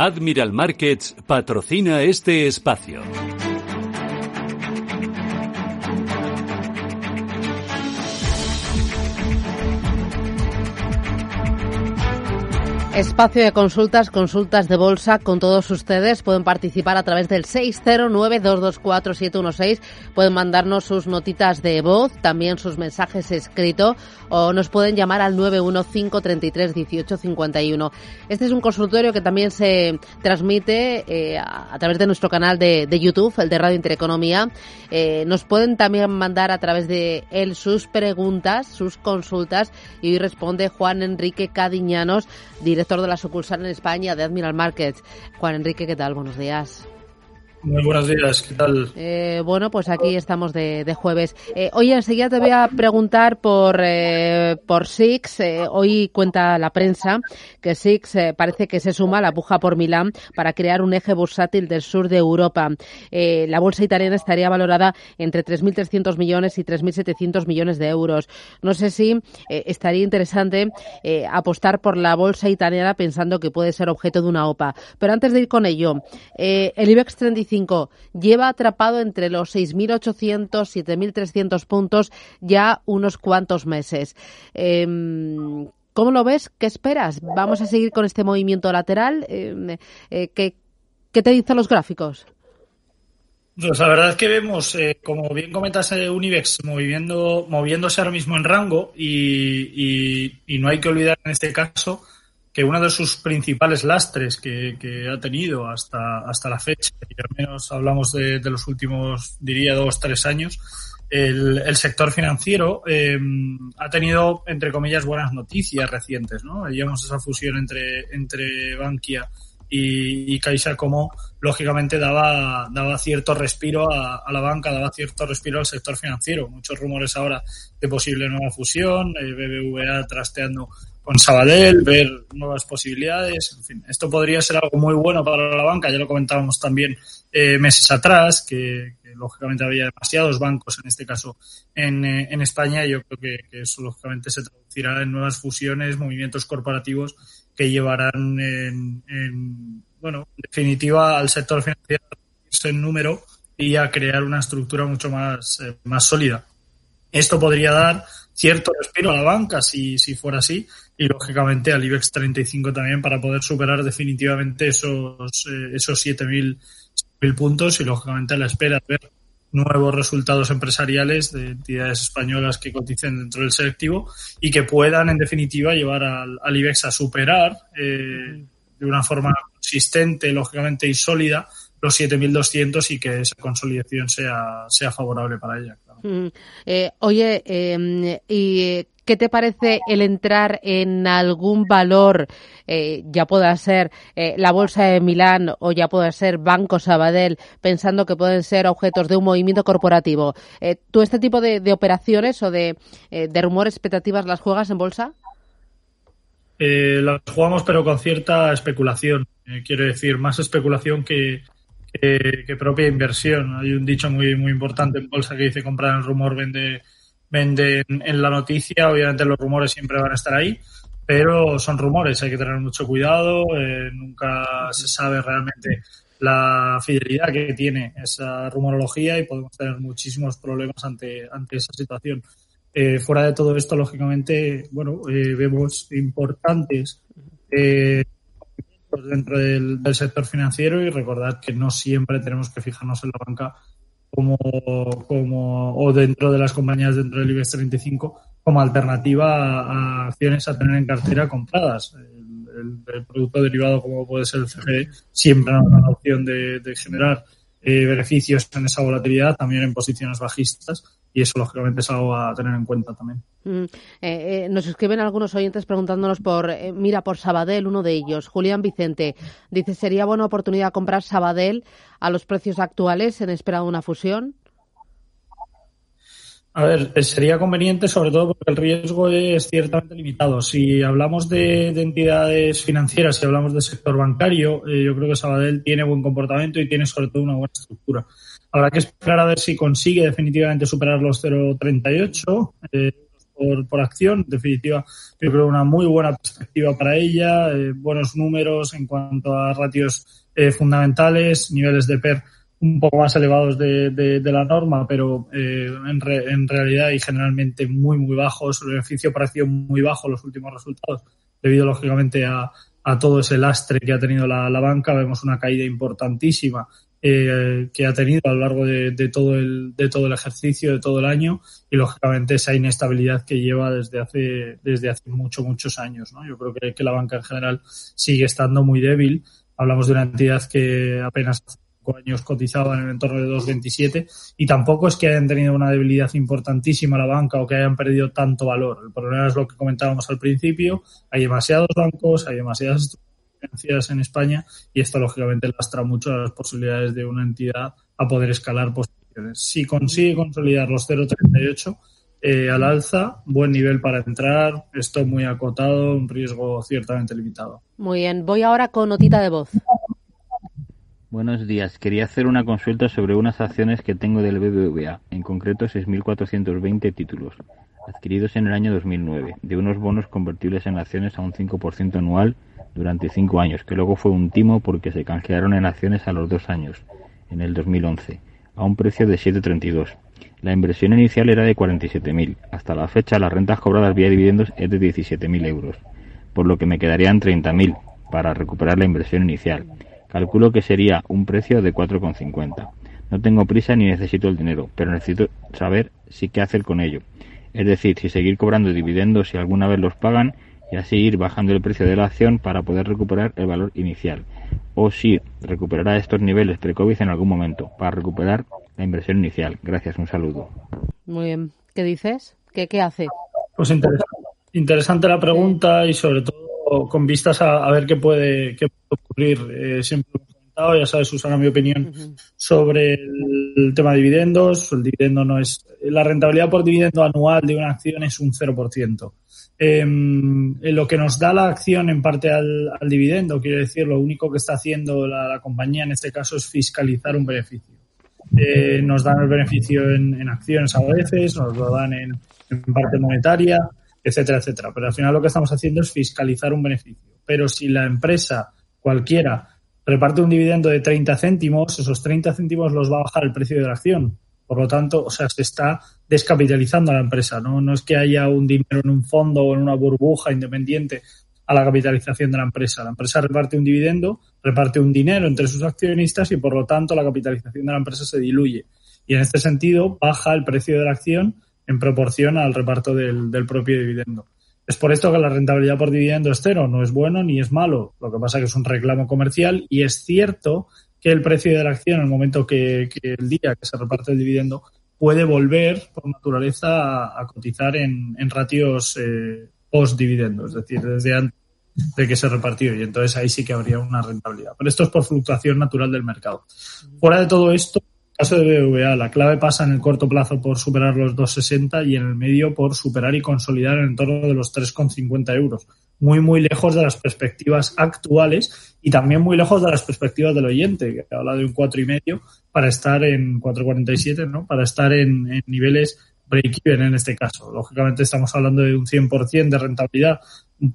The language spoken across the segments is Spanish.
Admiral Markets patrocina este espacio. Espacio de consultas, consultas de bolsa con todos ustedes. Pueden participar a través del 609-224-716. Pueden mandarnos sus notitas de voz, también sus mensajes escritos o nos pueden llamar al 915331851. Este es un consultorio que también se transmite eh, a, través de nuestro canal de, YouTube, el de Radio Intereconomía. Eh, nos pueden también mandar a través de él sus preguntas, sus consultas y hoy responde Juan Enrique Cadiñanos, director de la sucursal en España de Admiral Markets. Juan Enrique, ¿qué tal? Buenos días. Muy buenos días, ¿qué tal? Eh, bueno, pues aquí estamos de, de jueves. Eh, oye, enseguida te voy a preguntar por, eh, por Six. Eh, hoy cuenta la prensa que Six eh, parece que se suma la puja por Milán para crear un eje bursátil del sur de Europa. la bolsa italiana estaría valorada entre 3.300 millones y 3.700 millones de euros. No sé si estaría interesante apostar por la bolsa italiana pensando que puede ser objeto de una OPA. Pero antes de ir con ello, el IBEX 35 lleva atrapado entre los 6.800, 7.300 puntos ya unos cuantos meses. Em, ¿Cómo lo ves? ¿Qué esperas? ¿Vamos a seguir con este movimiento lateral? Em, eh, ¿qué, te dicen los gráficos? Pues la verdad es que vemos, eh, como bien comentas, Univex moviendo, moviéndose ahora mismo en rango y, no hay que olvidar en este caso que uno de sus principales lastres que, ha tenido hasta, hasta la fecha, y al menos hablamos de, los últimos, diría, dos, tres años, el, sector financiero em, ha tenido, entre comillas, buenas noticias recientes, ¿no? Llevamos esa fusión entre, entre Bankia y, y Caixa como, lógicamente, daba, daba cierto respiro a, la banca, daba cierto respiro al sector financiero. Muchos rumores ahora de posible nueva fusión, el BBVA trasteando con Sabadell, ver nuevas posibilidades. En fin, esto podría ser algo muy bueno para la banca, ya lo comentábamos también eh, meses atrás, que, lógicamente había demasiados bancos en este caso en, eh, en España y yo creo que, eso lógicamente se traducirá en nuevas fusiones, movimientos corporativos que llevarán en, bueno, en definitiva al sector financiero en número y a crear una estructura mucho más, eh, más sólida. Esto podría dar cierto respiro a la banca si, si fuera así y lógicamente al IBEX 35 también para poder superar definitivamente esos, eh, esos 7.000 puntos y lógicamente a la espera de ver nuevos resultados empresariales de entidades españolas que coticen dentro del selectivo y que puedan en definitiva llevar al, al IBEX a superar eh, de una forma consistente, lógicamente y sólida los 7.200 y que esa consolidación sea, sea favorable para ella. Mm. Eh, oye, em, ¿y qué te parece el entrar en algún valor, eh, ya pueda ser eh, la Bolsa de Milán o ya pueda ser Banco Sabadell, pensando que pueden ser objetos de un movimiento corporativo? ¿Tú este tipo de, operaciones o de, de, rumores, expectativas las juegas en bolsa? las jugamos pero con cierta especulación. quiero decir, más especulación que, que, propia inversión. Hay un dicho muy, muy importante en bolsa que dice comprar el rumor, vende, vende en, la noticia. Obviamente los rumores siempre van a estar ahí, pero son rumores, hay que tener mucho cuidado. Eh, nunca se sabe realmente la fidelidad que tiene esa rumorología y podemos tener muchísimos problemas ante, ante esa situación. Eh, fuera de todo esto, lógicamente, bueno, eh, vemos importantes eh, dentro del, sector financiero y recordad que no siempre tenemos que fijarnos en la banca como, como o dentro de las compañías dentro del IBEX 35 como alternativa a, acciones a tener en cartera compradas. El, producto derivado como puede ser el CGE siempre nos da la opción de, generar eh, beneficios en esa volatilidad, también en posiciones bajistas, y eso lógicamente es algo a tener en cuenta también. Mm, eh, nos escriben algunos oyentes preguntándonos por, mira, por Sabadell, uno de ellos, Julián Vicente, dice, ¿sería buena oportunidad comprar Sabadell a los precios actuales en espera de una fusión? A ver, eh, sería conveniente sobre todo porque el riesgo es ciertamente limitado. Si hablamos de, entidades financieras, si hablamos del sector bancario, eh, yo creo que Sabadell tiene buen comportamiento y tiene sobre todo una buena estructura. Habrá que esperar a ver si consigue definitivamente superar los 0,38 eh, por, por acción. En definitiva, yo creo una muy buena perspectiva para ella, buenos números en cuanto a ratios fundamentales, niveles de PER un poco más elevados de, de, la norma, pero eh, en, realidad y generalmente muy, muy bajos. El beneficio pareció muy bajo los últimos resultados, debido lógicamente a, a todo ese lastre que ha tenido la, la banca. Vemos una caída importantísima eh, que ha tenido a lo largo de, de, todo el, de todo el ejercicio, de todo el año, y lógicamente esa inestabilidad que lleva desde hace, desde hace mucho, muchos años. ¿no? Yo creo que, que la banca en general sigue estando muy débil. Hablamos de una entidad que apenas años cotizaba en el entorno de 2,27 y tampoco es que hayan tenido una debilidad importantísima la banca o que hayan perdido tanto valor. El problema es lo que comentábamos al principio, hay demasiados bancos, hay demasiadas financieras en España y esto lógicamente lastra mucho las posibilidades de una entidad a poder escalar posiciones. Si consigue consolidar los 0,38 eh, al alza, buen nivel para entrar, esto muy acotado, un riesgo ciertamente limitado. Muy bien, voy ahora con notita de voz. Buenos días. Quería hacer una consulta sobre unas acciones que tengo del BBVA, en concreto 6.420 títulos, adquiridos en el año 2009, de unos bonos convertibles en acciones a un 5% anual durante cinco años, que luego fue un timo porque se canjearon en acciones a los dos años, en el 2011, a un precio de 7,32. La inversión inicial era de 47.000. Hasta la fecha, las rentas cobradas vía dividendos es de 17.000 euros, por lo que me quedarían 30.000 para recuperar la inversión inicial. Calculo que sería un precio de 4,50. No tengo prisa ni necesito el dinero, pero necesito saber si qué hacer con ello. Es decir, si seguir cobrando dividendos si alguna vez los pagan y así ir bajando el precio de la acción para poder recuperar el valor inicial. O si recuperará estos niveles pre-COVID en algún momento para recuperar la inversión inicial. Gracias, un saludo. Muy bien. ¿Qué dices? ¿Qué, qué hace? Pues interesante, interesante la pregunta y sobre todo con vistas a, ver qué puede, qué puede ocurrir. Eh, siempre lo he comentado, ya sabes, Susana, mi opinión sobre el, tema de dividendos. El dividendo no es. La rentabilidad por dividendo anual de una acción es un 0%. Em, lo que nos da la acción en parte al, dividendo, quiere decir, lo único que está haciendo la, compañía en este caso es fiscalizar un beneficio. Eh, nos dan el beneficio en, acciones a veces, nos lo dan en parte monetaria, etcétera, etcétera. Pero al final lo que estamos haciendo es fiscalizar un beneficio. Pero si la empresa cualquiera reparte un dividendo de 30 céntimos, esos 30 céntimos los va a bajar el precio de la acción. Por lo tanto, o sea, se está descapitalizando a la empresa. ¿no? no es que haya un dinero en un fondo o en una burbuja independiente a la capitalización de la empresa. La empresa reparte un dividendo, reparte un dinero entre sus accionistas y por lo tanto la capitalización de la empresa se diluye. Y en este sentido baja el precio de la acción en proporción al reparto del, propio dividendo. Es por esto que la rentabilidad por dividendo es cero, no es bueno ni es malo. Lo que pasa es que es un reclamo comercial y es cierto que el precio de la acción en el momento que, el día que se reparte el dividendo puede volver por naturaleza a, cotizar en, ratios eh, post dividendo, es decir, desde antes de que se repartió y entonces ahí sí que habría una rentabilidad. Pero esto es por fluctuación natural del mercado. Fuera de todo esto, caso de BBVA, la clave pasa en el corto plazo por superar los 2,60 y en el medio por superar y consolidar en torno de los 3,50 euros. Muy, muy lejos de las perspectivas actuales y también muy lejos de las perspectivas del oyente, que habla de un 4,5 para estar en 4,47, ¿no? Para estar en, niveles break-even en este caso. Lógicamente estamos hablando de un 100% de rentabilidad,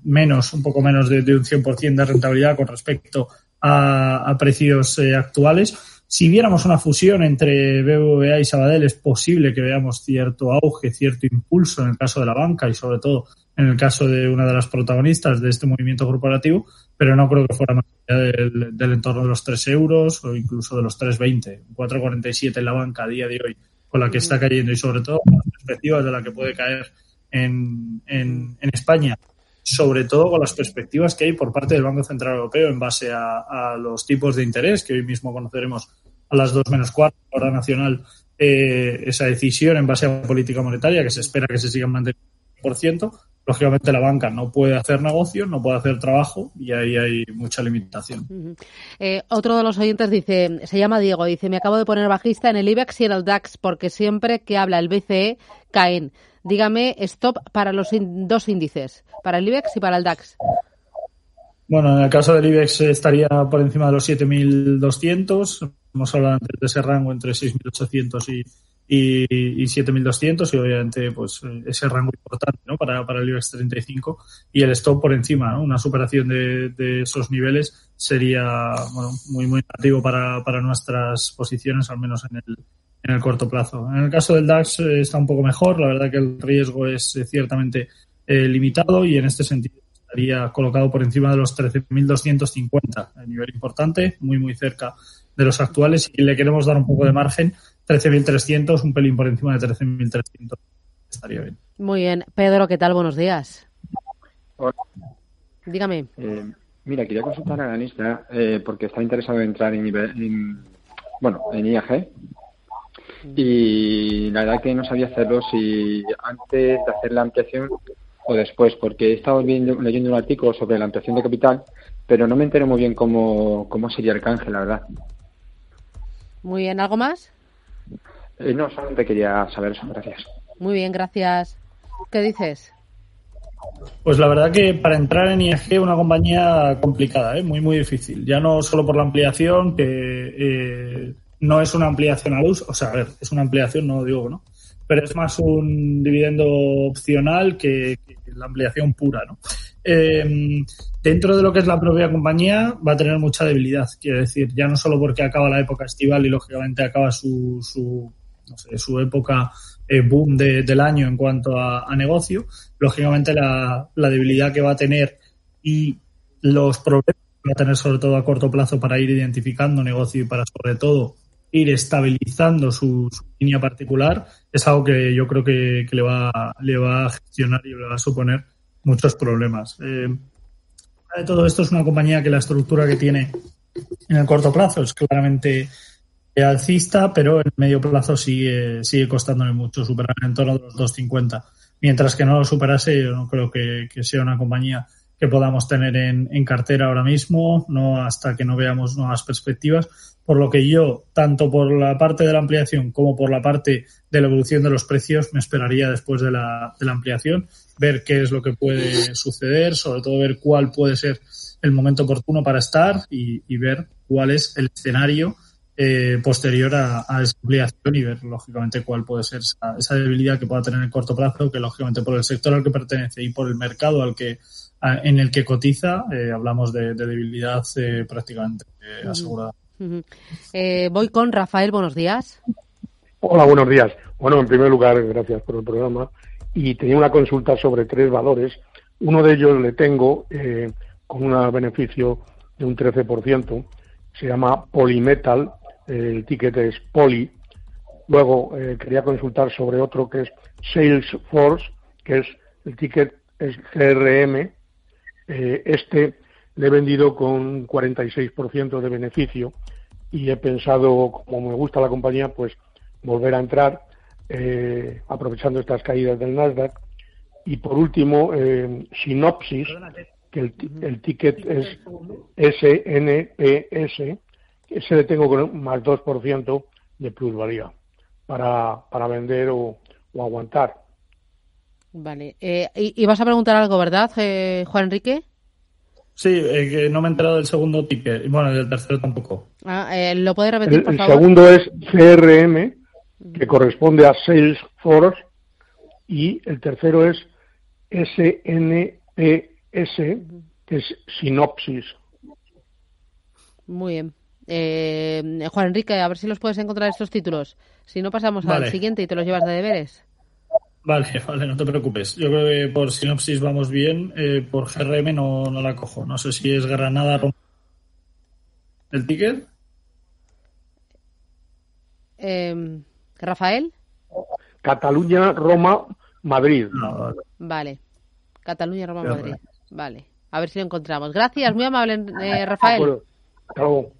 menos, un poco menos de, un 100% de rentabilidad con respecto a, precios eh, actuales si viéramos una fusión entre BBVA y Sabadell, es posible que veamos cierto auge, cierto impulso en el caso de la banca y sobre todo en el caso de una de las protagonistas de este movimiento corporativo, pero no creo que fuera más allá del, entorno de los 3 euros o incluso de los 3,20, 4,47 en la banca a día de hoy, con la que está cayendo y sobre todo con las perspectivas de la que puede caer en, en, en España sobre todo con las perspectivas que hay por parte del Banco Central Europeo en base a, los tipos de interés que hoy mismo conoceremos a las 2 menos cuarto, hora nacional, eh, esa decisión en base a política monetaria, que se espera que se sigan manteniendo por ciento. Lógicamente la banca no puede hacer negocio, no puede hacer trabajo y ahí hay mucha limitación. eh, otro de los oyentes dice, se llama Diego, dice, me acabo de poner bajista en el IBEX y en el DAX porque siempre que habla el BCE caen. Dígame stop para los dos índices, para el IBEX y para el DAX. Bueno, en el caso del IBEX estaría por encima de los 7.200. Hemos hablado antes de ese rango entre 6.800 y, y, y 7.200 y obviamente pues ese rango importante ¿no? para, para el IBEX 35 y el stop por encima, ¿no? una superación de, de esos niveles sería bueno, muy muy negativo para, para nuestras posiciones, al menos en el, en el corto plazo. En el caso del DAX eh, está un poco mejor, la verdad que el riesgo es eh, ciertamente eh, limitado y en este sentido estaría colocado por encima de los 13.250, a nivel importante, muy muy cerca de los actuales y le queremos dar un poco de margen, 13.300, un pelín por encima de 13.300, estaría bien. Muy bien. Pedro, ¿qué tal? Buenos días. Hola. Dígame. Eh, mira, quería consultar al analista eh, porque está interesado en entrar en, en, bueno, en IAG y la verdad que no sabía hacerlo si antes de hacer la ampliación o después, porque he estado viendo, leyendo un artículo sobre la ampliación de capital, pero no me entero muy bien cómo, cómo sería el canje, la verdad. Muy bien, ¿algo más? Eh, no, solamente quería saber eso, gracias. Muy bien, gracias. ¿Qué dices? Pues la verdad que para entrar en IAG una compañía complicada, ¿eh? muy muy difícil. Ya no solo por la ampliación, que eh, no es una ampliación al uso, o sea, a ver, es una ampliación, no digo no, pero es más un dividendo opcional que, la ampliación pura, ¿no? Eh, dentro de lo que es la propia compañía va a tener mucha debilidad, quiero decir, ya no solo porque acaba la época estival y lógicamente acaba su, su, no sé, su época eh, boom de, del año en cuanto a, a negocio, lógicamente la, la, debilidad que va a tener y los problemas que va a tener sobre todo a corto plazo para ir identificando negocio y para sobre todo ir estabilizando su, línea particular es algo que yo creo que, le, va, le va a gestionar y le va a suponer muchos problemas. Eh, de todo esto es una compañía que la estructura que tiene en el corto plazo es claramente alcista, pero en el medio plazo sigue, sigue costándole mucho superar en torno a los 2.50. Mientras que no lo superase, yo no creo que sea una compañía que podamos tener en, en, cartera ahora mismo, no hasta que no veamos nuevas perspectivas. Por lo que yo, tanto por la parte de la ampliación como por la parte de la evolución de los precios, me esperaría después de la, de la ampliación, ver qué es lo que puede suceder, sobre todo ver cuál puede ser el momento oportuno para estar y, y ver cuál es el escenario eh, posterior a, a, esa ampliación y ver, lógicamente, cuál puede ser esa, esa, debilidad que pueda tener en corto plazo, que, lógicamente, por el sector al que pertenece y por el mercado al que en el que cotiza, eh, hablamos de, de debilidad eh, prácticamente asegurada. Uh -huh. voy con Rafael, buenos días. Hola, buenos días. Bueno, en primer lugar, gracias por el programa. Y tenía una consulta sobre tres valores. Uno de ellos le tengo eh, con un beneficio de un 13%. Se llama Polymetal el ticket es Poly. Luego eh, quería consultar sobre otro que es Salesforce, que es el ticket es CRM. Eh, este le he vendido con un 46% de beneficio y he pensado, como me gusta la compañía, pues volver a entrar eh, aprovechando estas caídas del Nasdaq. Y por último, Synopsis, que el, el ticket es SNPS ese le tengo con más 2% de plusvalía para, para vender o, o aguantar. Vale. Eh, y, y, vas a preguntar algo, ¿verdad, eh, Juan Enrique? Sí, eh, que no me he enterado del segundo ticket. Bueno, del tercero tampoco. Ah, ¿Lo puede repetir, el, por el favor? segundo es CRM, que corresponde a Salesforce, y el tercero es SNPS, que es Sinopsis. Muy bien. Eh, Juan Enrique, a ver si los puedes encontrar estos títulos. Si no, pasamos vale. al siguiente y te los llevas de deberes. Vale, vale, no te preocupes. Yo creo que por sinopsis vamos bien. Eh, por GRM no, no, la cojo. No sé si es Granada. ¿El ticket? Eh, Rafael. Cataluña, Roma, Madrid. No, vale. vale. Cataluña, Roma, Madrid. Vale. A ver si lo encontramos. Gracias, muy amable, eh, Rafael. Hasta luego.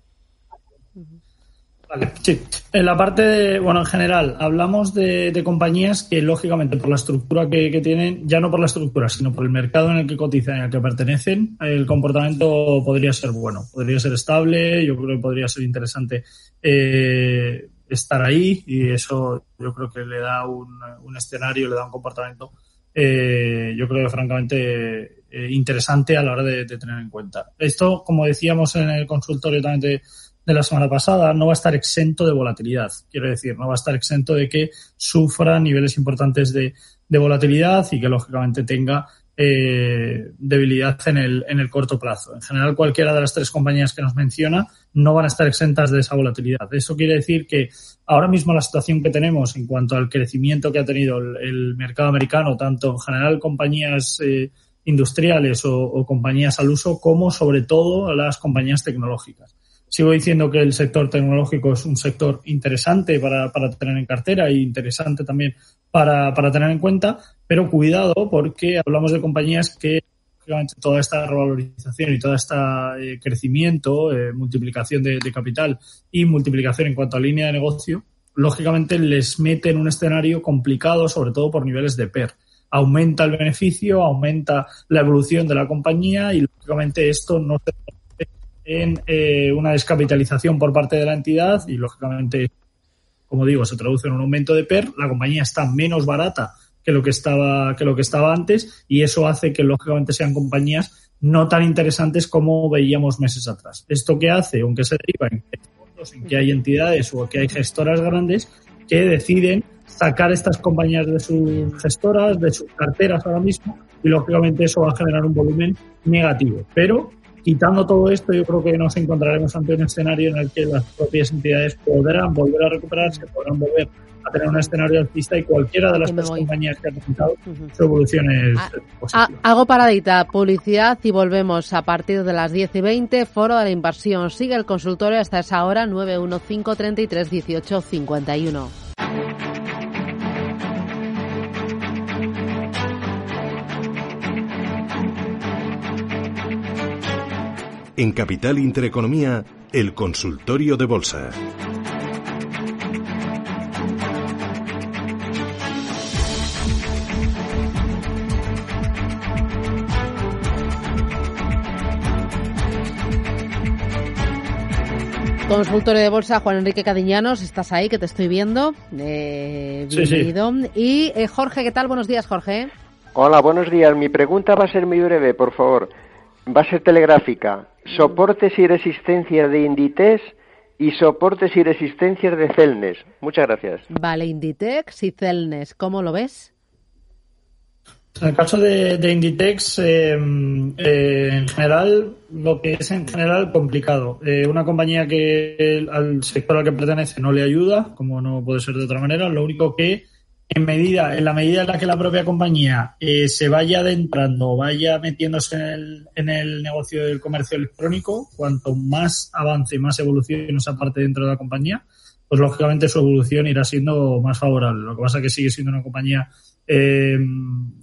Vale, sí. En la parte, de, bueno, en general, hablamos de, compañías que, lógicamente, por la estructura que, tienen, ya no por la estructura, sino por el mercado en el que cotizan y al que pertenecen, el comportamiento podría ser bueno, podría ser estable, yo creo que podría ser interesante eh, estar ahí y eso yo creo que le da un, escenario, le da un comportamiento, eh, yo creo que francamente eh, interesante a la hora de, de, tener en cuenta. Esto, como decíamos en el consultorio también de de la semana pasada no va a estar exento de volatilidad. Quiero decir, no va a estar exento de que sufra niveles importantes de, volatilidad y que lógicamente tenga eh, debilidad en el, en el corto plazo. En general, cualquiera de las tres compañías que nos menciona no van a estar exentas de esa volatilidad. Eso quiere decir que ahora mismo la situación que tenemos en cuanto al crecimiento que ha tenido el, mercado americano, tanto en general compañías eh, industriales o, o compañías al uso, como sobre todo las compañías tecnológicas Sigo diciendo que el sector tecnológico es un sector interesante para, para tener en cartera e interesante también para, para tener en cuenta, pero cuidado porque hablamos de compañías que toda esta revalorización y todo este eh, crecimiento, eh, multiplicación de, capital y multiplicación en cuanto a línea de negocio, lógicamente les mete en un escenario complicado, sobre todo por niveles de PER. Aumenta el beneficio, aumenta la evolución de la compañía y lógicamente esto no se en eh, una descapitalización por parte de la entidad y, lógicamente, como digo, se traduce en un aumento de PER. La compañía está menos barata que lo que estaba, que lo que estaba antes y eso hace que, lógicamente, sean compañías no tan interesantes como veíamos meses atrás. ¿Esto qué hace? Aunque se deriva en que, en que hay entidades o que hay gestoras grandes que deciden sacar estas compañías de sus gestoras, de sus carteras ahora mismo, y lógicamente eso va a generar un volumen negativo. Pero quitando todo esto, yo creo que nos encontraremos ante un escenario en el que las propias entidades podrán volver a recuperarse, podrán volver a tener un escenario alcista y cualquiera de las tres compañías que ha presentado su evolución es ah, ah, hago paradita, publicidad y volvemos a partir de las 10 y 20, Foro de la Inversión. Sigue el consultorio hasta esa hora, 915 33 18 51. En Capital Intereconomía, el consultorio de bolsa. Consultorio de bolsa, Juan Enrique Cadiñanos, estás ahí, que te estoy viendo. Eh, bienvenido. Y eh, Jorge, ¿qué tal? Buenos días, Jorge. Hola, buenos días. Mi pregunta va a ser muy breve, por favor. Va a ser telegráfica soportes y resistencias de Inditex y soportes y resistencias de Celnes. Muchas gracias. Vale, Inditex y Celnes, ¿cómo lo ves? En el caso de, Inditex, eh, eh, en general, lo que es en general complicado. Eh, una compañía que al sector al que pertenece no le ayuda, como no puede ser de otra manera, lo único que en medida, en la medida en la que la propia compañía eh, se vaya adentrando, vaya metiéndose en el, en el negocio del comercio electrónico, cuanto más avance y más evolución esa parte dentro de la compañía, pues lógicamente su evolución irá siendo más favorable. Lo que pasa es que sigue siendo una compañía eh,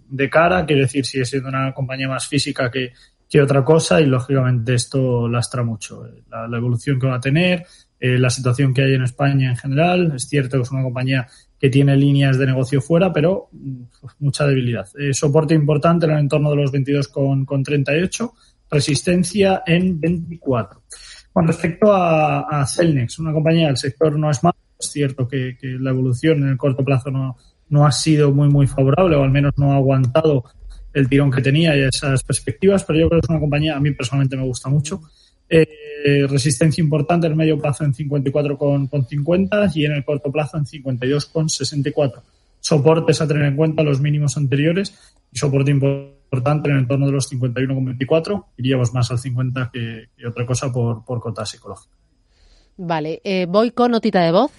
de cara, quiere decir, sigue siendo una compañía más física que, que otra cosa y lógicamente esto lastra mucho. La, evolución que va a tener, eh, la situación que hay en España en general. Es cierto que es una compañía que tiene líneas de negocio fuera, pero mm, mucha debilidad. Eh, soporte importante en el entorno de los 22,38, con, 38, resistencia en 24. Con respecto a, Celnex, una compañía del sector no es malo, es cierto que, la evolución en el corto plazo no, no ha sido muy, muy favorable, o al menos no ha aguantado el tirón que tenía y esas perspectivas, pero yo creo que es una compañía, a mí personalmente me gusta mucho. Eh, resistencia importante en el medio plazo en 54,50 y en el corto plazo en 52,64. Soportes a tener en cuenta los mínimos anteriores y soporte importante en el entorno de los 51,24. Iríamos más al 50 que, otra cosa por, por cota psicológica. Vale, eh, voy con notita de voz.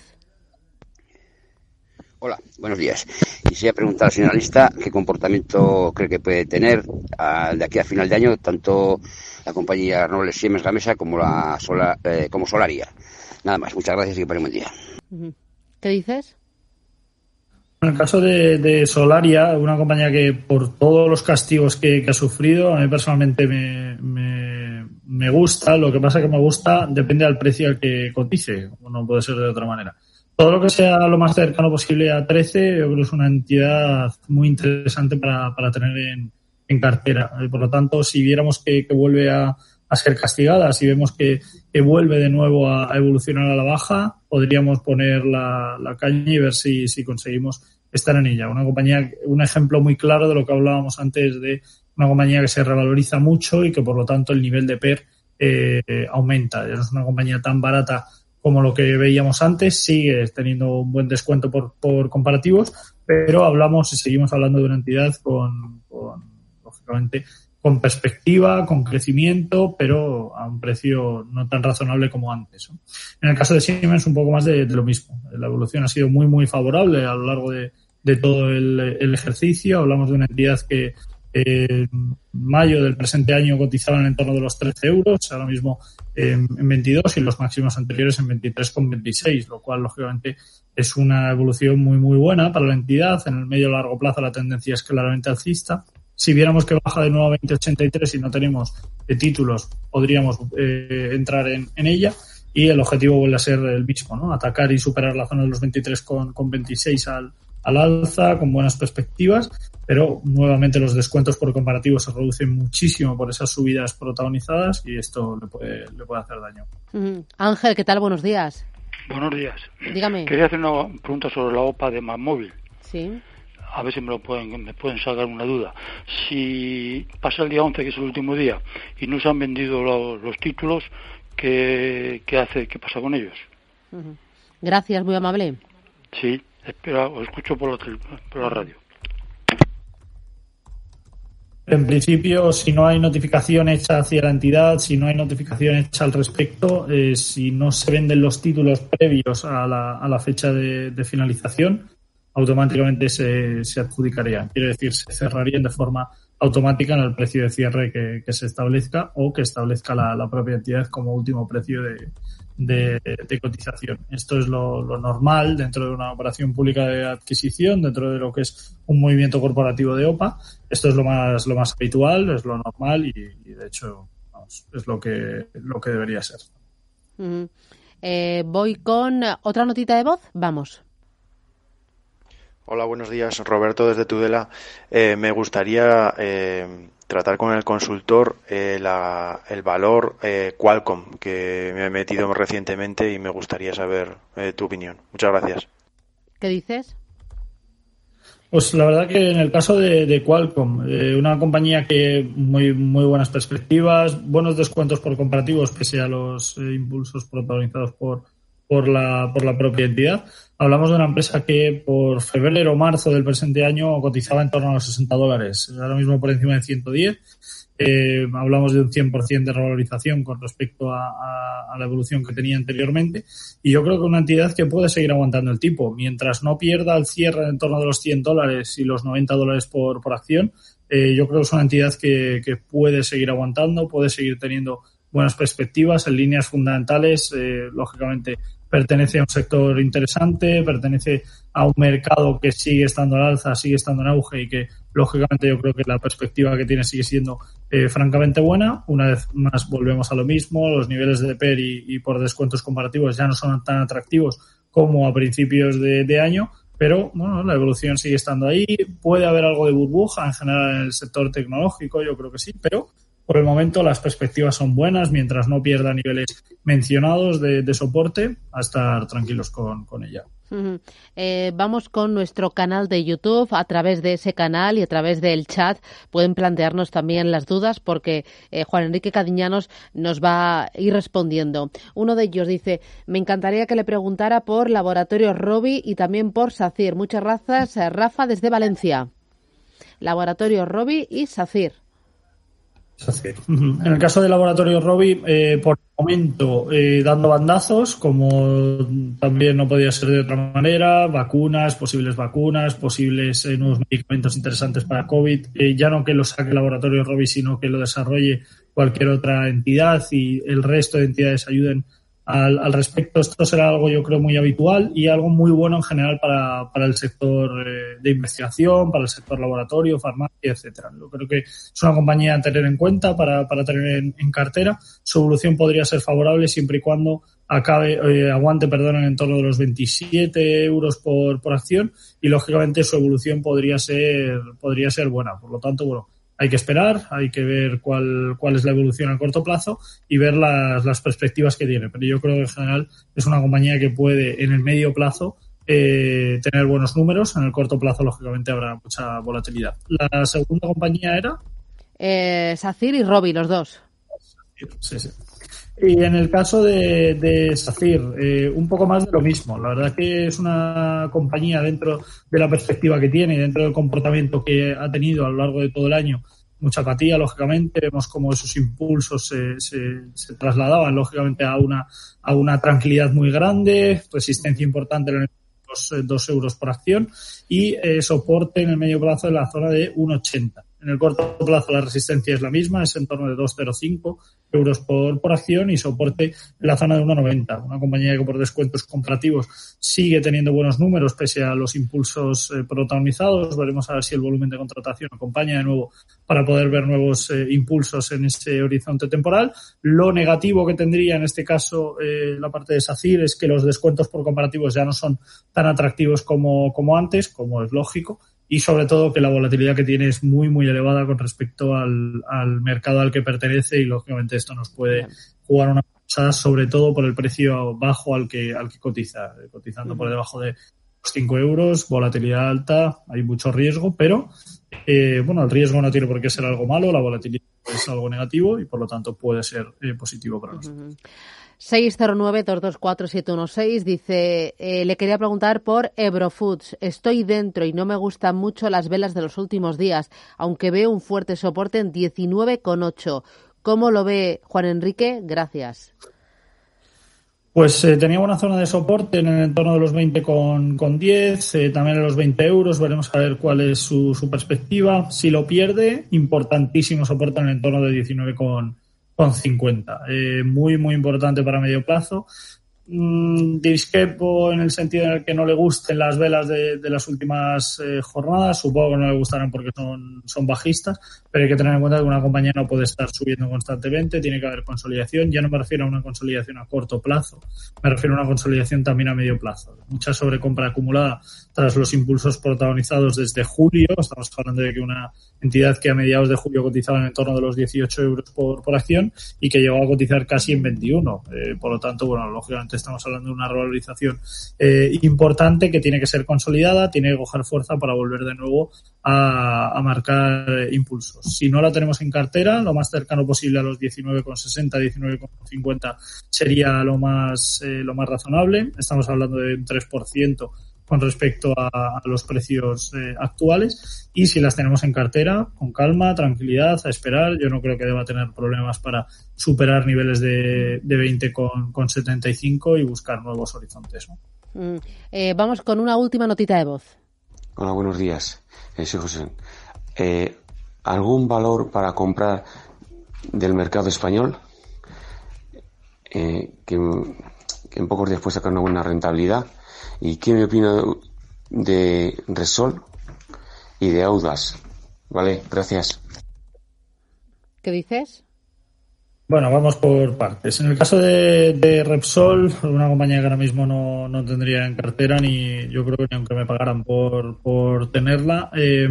Hola, buenos días. Quisiera preguntar al señor analista qué comportamiento cree que puede tener de aquí a final de año tanto la compañía Nobles Siemens Gamesa como la eh, como Solaria. Nada más, muchas gracias y que pasen buen día. ¿Qué dices? En el caso de, Solaria, una compañía que por todos los castigos que, ha sufrido, a mí personalmente me, me gusta, lo que pasa que me gusta depende del precio al que cotice, no puede ser de otra manera. Todo lo que sea lo más cercano posible a 13, yo creo que es una entidad muy interesante para, para tener en, en cartera. Por lo tanto, si viéramos que, que vuelve a, a ser castigada. Si vemos que, que vuelve de nuevo a, a, evolucionar a la baja, podríamos poner la, la caña y ver si, si, conseguimos estar en ella. Una compañía, un ejemplo muy claro de lo que hablábamos antes de una compañía que se revaloriza mucho y que por lo tanto el nivel de PER eh, aumenta. Es una compañía tan barata como lo que veíamos antes, sigue teniendo un buen descuento por, por comparativos, pero hablamos y seguimos hablando de una entidad con, con lógicamente, con perspectiva, con crecimiento, pero a un precio no tan razonable como antes. En el caso de Siemens, un poco más de, lo mismo. La evolución ha sido muy, muy favorable a lo largo de, de todo el, ejercicio. Hablamos de una entidad que en mayo del presente año cotizaban en torno de los 13 euros, ahora mismo en 22 y los máximos anteriores en 23,26, lo cual lógicamente es una evolución muy muy buena para la entidad. En el medio largo plazo la tendencia es claramente alcista si viéramos que baja de nuevo a 2083 y no tenemos de títulos, podríamos eh, entrar en, en, ella y el objetivo vuelve a ser el mismo, ¿no? Atacar y superar la zona de los 23 con, con 26 al, al alza, con buenas perspectivas, pero nuevamente los descuentos por comparativo se reducen muchísimo por esas subidas protagonizadas y esto le puede, le puede hacer daño. Mm. Ángel, ¿qué tal? Buenos días. Buenos días. Dígame. Quería hacer una pregunta sobre la OPA de Móvil. Sí a ver si me lo pueden, me pueden sacar una duda. Si pasa el día 11, que es el último día, y no se han vendido los, los títulos, ¿qué, ¿qué, hace, qué pasa con ellos? Uh -huh. Gracias, muy amable. Sí, espera, os escucho por la, radio. En principio, si no hay notificación hecha hacia la entidad, si no hay notificación hecha al respecto, eh, si no se venden los títulos previos a la, fecha de, finalización, automáticamente se, se adjudicaría. Quiere decir, se cerrarían de forma automática en el precio de cierre que, que se establezca o que establezca la, la, propia entidad como último precio de, de, de cotización. Esto es lo, lo, normal dentro de una operación pública de adquisición, dentro de lo que es un movimiento corporativo de OPA. Esto es lo más, lo más habitual, es lo normal y, y de hecho vamos, es lo que, lo que debería ser. Uh -huh. eh, voy con otra notita de voz. Vamos. Hola, buenos días. Roberto desde Tudela. Eh, me gustaría eh, tratar con el consultor eh, la, el valor eh, Qualcomm, que me he metido recientemente y me gustaría saber eh, tu opinión. Muchas gracias. ¿Qué dices? Pues la verdad que en el caso de, de Qualcomm, eh, una compañía que muy, muy buenas perspectivas, buenos descuentos por comparativos pese a los eh, impulsos protagonizados por, por la, por la propia entidad. Hablamos de una empresa que por febrero o marzo del presente año cotizaba en torno a los 60 dólares, ahora mismo por encima de 110. Eh, hablamos de un 100% de revalorización con respecto a, a, a, la evolución que tenía anteriormente. Y yo creo que una entidad que puede seguir aguantando el tipo. Mientras no pierda el cierre en torno de los 100 dólares y los 90 dólares por, por acción, eh, yo creo que es una entidad que, que puede seguir aguantando, puede seguir teniendo buenas perspectivas en líneas fundamentales. Eh, lógicamente, pertenece a un sector interesante, pertenece a un mercado que sigue estando al alza, sigue estando en auge y que lógicamente yo creo que la perspectiva que tiene sigue siendo eh, francamente buena. Una vez más volvemos a lo mismo, los niveles de PER y, por descuentos comparativos ya no son tan atractivos como a principios de, de año, pero bueno, la evolución sigue estando ahí. Puede haber algo de burbuja en general en el sector tecnológico, yo creo que sí, pero por el momento las perspectivas son buenas mientras no pierda niveles mencionados de, soporte a estar tranquilos con, ella. Eh, vamos con nuestro canal de YouTube. A través de ese canal y a través del chat pueden plantearnos también las dudas porque eh, Juan Enrique Cadiñanos nos va a ir respondiendo. Uno de ellos dice, me encantaría que le preguntara por Laboratorio Robi y también por SACIR. Muchas gracias, eh, Rafa, desde Valencia. Laboratorio Robi y SACIR. En el caso del laboratorio Robi, eh, por el momento eh, dando bandazos, como también no podía ser de otra manera, vacunas, posibles vacunas, posibles eh, nuevos medicamentos interesantes para COVID, eh, ya no que lo saque el laboratorio Robi, sino que lo desarrolle cualquier otra entidad y el resto de entidades ayuden al, al, respecto. Esto será algo, yo creo, muy habitual y algo muy bueno en general para, para el sector eh, de investigación, para el sector laboratorio, farmacia, etcétera. Yo creo que es una compañía a tener en cuenta para, para tener en, en cartera. Su evolución podría ser favorable siempre y cuando acabe, eh, aguante, perdón, en torno de los 27 euros por, por acción y lógicamente su evolución podría ser, podría ser buena. Por lo tanto, bueno, hay que esperar, hay que ver cuál, cuál es la evolución a corto plazo y ver las, las perspectivas que tiene. Pero yo creo que en general es una compañía que puede en el medio plazo eh, tener buenos números. En el corto plazo, lógicamente, habrá mucha volatilidad. La segunda compañía era. Eh, Sacir y Robi, los dos. Sí, sí. Y en el caso de, de SACIR, eh, un poco más de lo mismo. La verdad que es una compañía dentro de la perspectiva que tiene dentro del comportamiento que ha tenido a lo largo de todo el año. Mucha apatía, lógicamente. Vemos cómo esos impulsos se, se, trasladaban, lógicamente, a una, a una tranquilidad muy grande, resistencia importante en los eh, dos euros por acción y eh, soporte en el medio plazo en la zona de 1,80. En el corto plazo la resistencia es la misma, es en torno de 2,05 euros por, por acción y soporte en la zona de 1,90. Una compañía que por descuentos comparativos sigue teniendo buenos números pese a los impulsos eh, protagonizados. Veremos a ver si el volumen de contratación acompaña de nuevo para poder ver nuevos eh, impulsos en ese horizonte temporal. Lo negativo que tendría en este caso eh, la parte de SACIR es que los descuentos por comparativos ya no son tan atractivos como, como antes, como es lógico y sobre todo que la volatilidad que tiene es muy muy elevada con respecto al, al mercado al que pertenece y lógicamente esto nos puede jugar una pasada sobre todo por el precio bajo al que al que cotiza cotizando uh -huh. por debajo de los 5 euros volatilidad alta hay mucho riesgo pero eh, bueno el riesgo no tiene por qué ser algo malo la volatilidad es algo negativo y por lo tanto puede ser eh, positivo para nosotros uh -huh. 609-224-716 dice, eh, le quería preguntar por Ebrofoods. Estoy dentro y no me gustan mucho las velas de los últimos días, aunque veo un fuerte soporte en 19,8. ¿Cómo lo ve Juan Enrique? Gracias. Pues eh, tenía una zona de soporte en el entorno de los 20 con, con 10, eh, también en los 20 euros. Veremos a ver cuál es su, su perspectiva. Si lo pierde, importantísimo soporte en el entorno de 19 con, con 50. Eh, muy, muy importante para medio plazo. Mm, disquepo en el sentido en el que no le gusten las velas de, las últimas eh, jornadas. Supongo que no le gustarán porque son, son bajistas, pero hay que tener en cuenta que una compañía no puede estar subiendo constantemente, tiene que haber consolidación. Ya no me refiero a una consolidación a corto plazo, me refiero a una consolidación también a medio plazo. Mucha sobrecompra acumulada tras los impulsos protagonizados desde julio. Estamos hablando de que una entidad que a mediados de julio cotizaba en torno de los 18 euros por, por acción y que llegó a cotizar casi en 21. Eh, por lo tanto, bueno, lógicamente estamos hablando de una revalorización eh, importante que tiene que ser consolidada, tiene que coger fuerza para volver de nuevo a, a marcar eh, impulsos. Si no la tenemos en cartera, lo más cercano posible a los 19,60, 19,50 sería lo más, eh, lo más razonable. Estamos hablando de un 3% con respecto a, a los precios eh, actuales y si las tenemos en cartera, con calma, tranquilidad, a esperar, yo no creo que deba tener problemas para superar niveles de, de 20 con, con 75 y buscar nuevos horizontes. ¿no? Mm, eh, vamos con una última notita de voz. Hola, buenos días. Eh, soy José. Eh, ¿Algún valor para comprar del mercado español eh, que, que en pocos días puede sacar una buena rentabilidad? ¿Y qué me opina de Resol y de Audas? Vale, gracias. ¿Qué dices? Bueno, vamos por partes. En el caso de, de, Repsol, una compañía que ahora mismo no, no, tendría en cartera, ni yo creo que ni aunque me pagaran por, por tenerla, eh,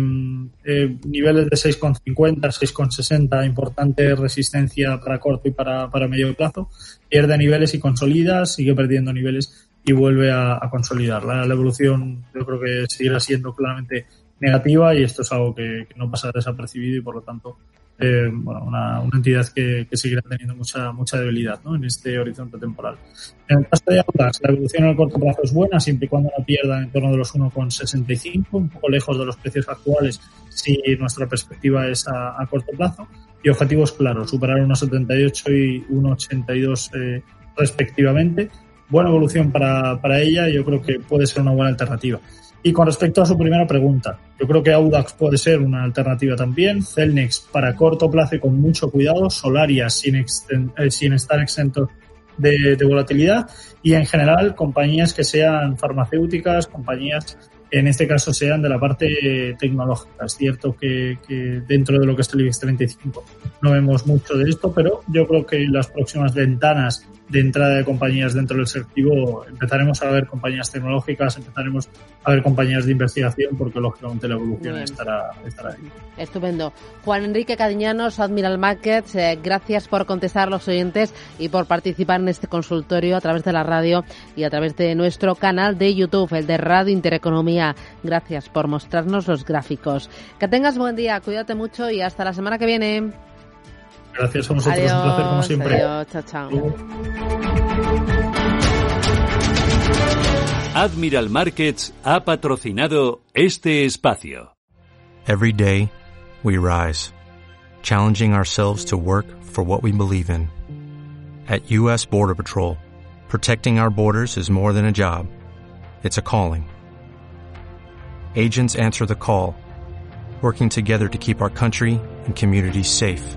eh, niveles de 6,50, 6,60, importante resistencia para corto y para, para medio plazo, pierde niveles y consolida, sigue perdiendo niveles y vuelve a, a consolidar. La, evolución yo creo que seguirá siendo claramente negativa y esto es algo que, no pasa desapercibido y por lo tanto eh, bueno, una, entidad que, seguirá teniendo mucha mucha debilidad ¿no? en este horizonte temporal. En el caso de Audax, la evolución a corto plazo es buena, siempre y cuando no pierda en torno de los 1,65, un poco lejos de los precios actuales si nuestra perspectiva es a, a corto plazo. Y objetivos claros, superar 1,78 y 1,82 eh, respectivamente. Buena evolución para, para ella, yo creo que puede ser una buena alternativa. Y con respecto a su primera pregunta, yo creo que Audax puede ser una alternativa también. Celnex para corto plazo y con mucho cuidado. Solaria sin, eh, sin estar exento de, de volatilidad y en general compañías que sean farmacéuticas, compañías en este caso sean de la parte tecnológica. Es cierto que, que, dentro de lo que es el IBEX 35 no vemos mucho de esto, pero yo creo que las próximas ventanas de entrada de compañías dentro del selectivo empezaremos a ver compañías tecnológicas, empezaremos a ver compañías de investigación, porque lógicamente la evolución estará, estará ahí. Estupendo. Juan Enrique Cadiñanos, Admiral Markets, eh, gracias por contestar a los oyentes y por participar en este consultorio a través de la radio y a través de nuestro canal de YouTube, el de Radio Intereconomía. Gracias por mostrarnos los gráficos. Que tengas buen día, cuídate mucho y hasta la semana que viene. Gracias a vosotros, adiós, un placer como siempre. Adiós, chao, chao. Admiral Markets ha patrocinado este espacio. Every day we rise, challenging ourselves to work for what we believe in. At US Border Patrol, protecting our borders is more than a job. It's a calling. Agents answer the call, working together to keep our country and communities safe.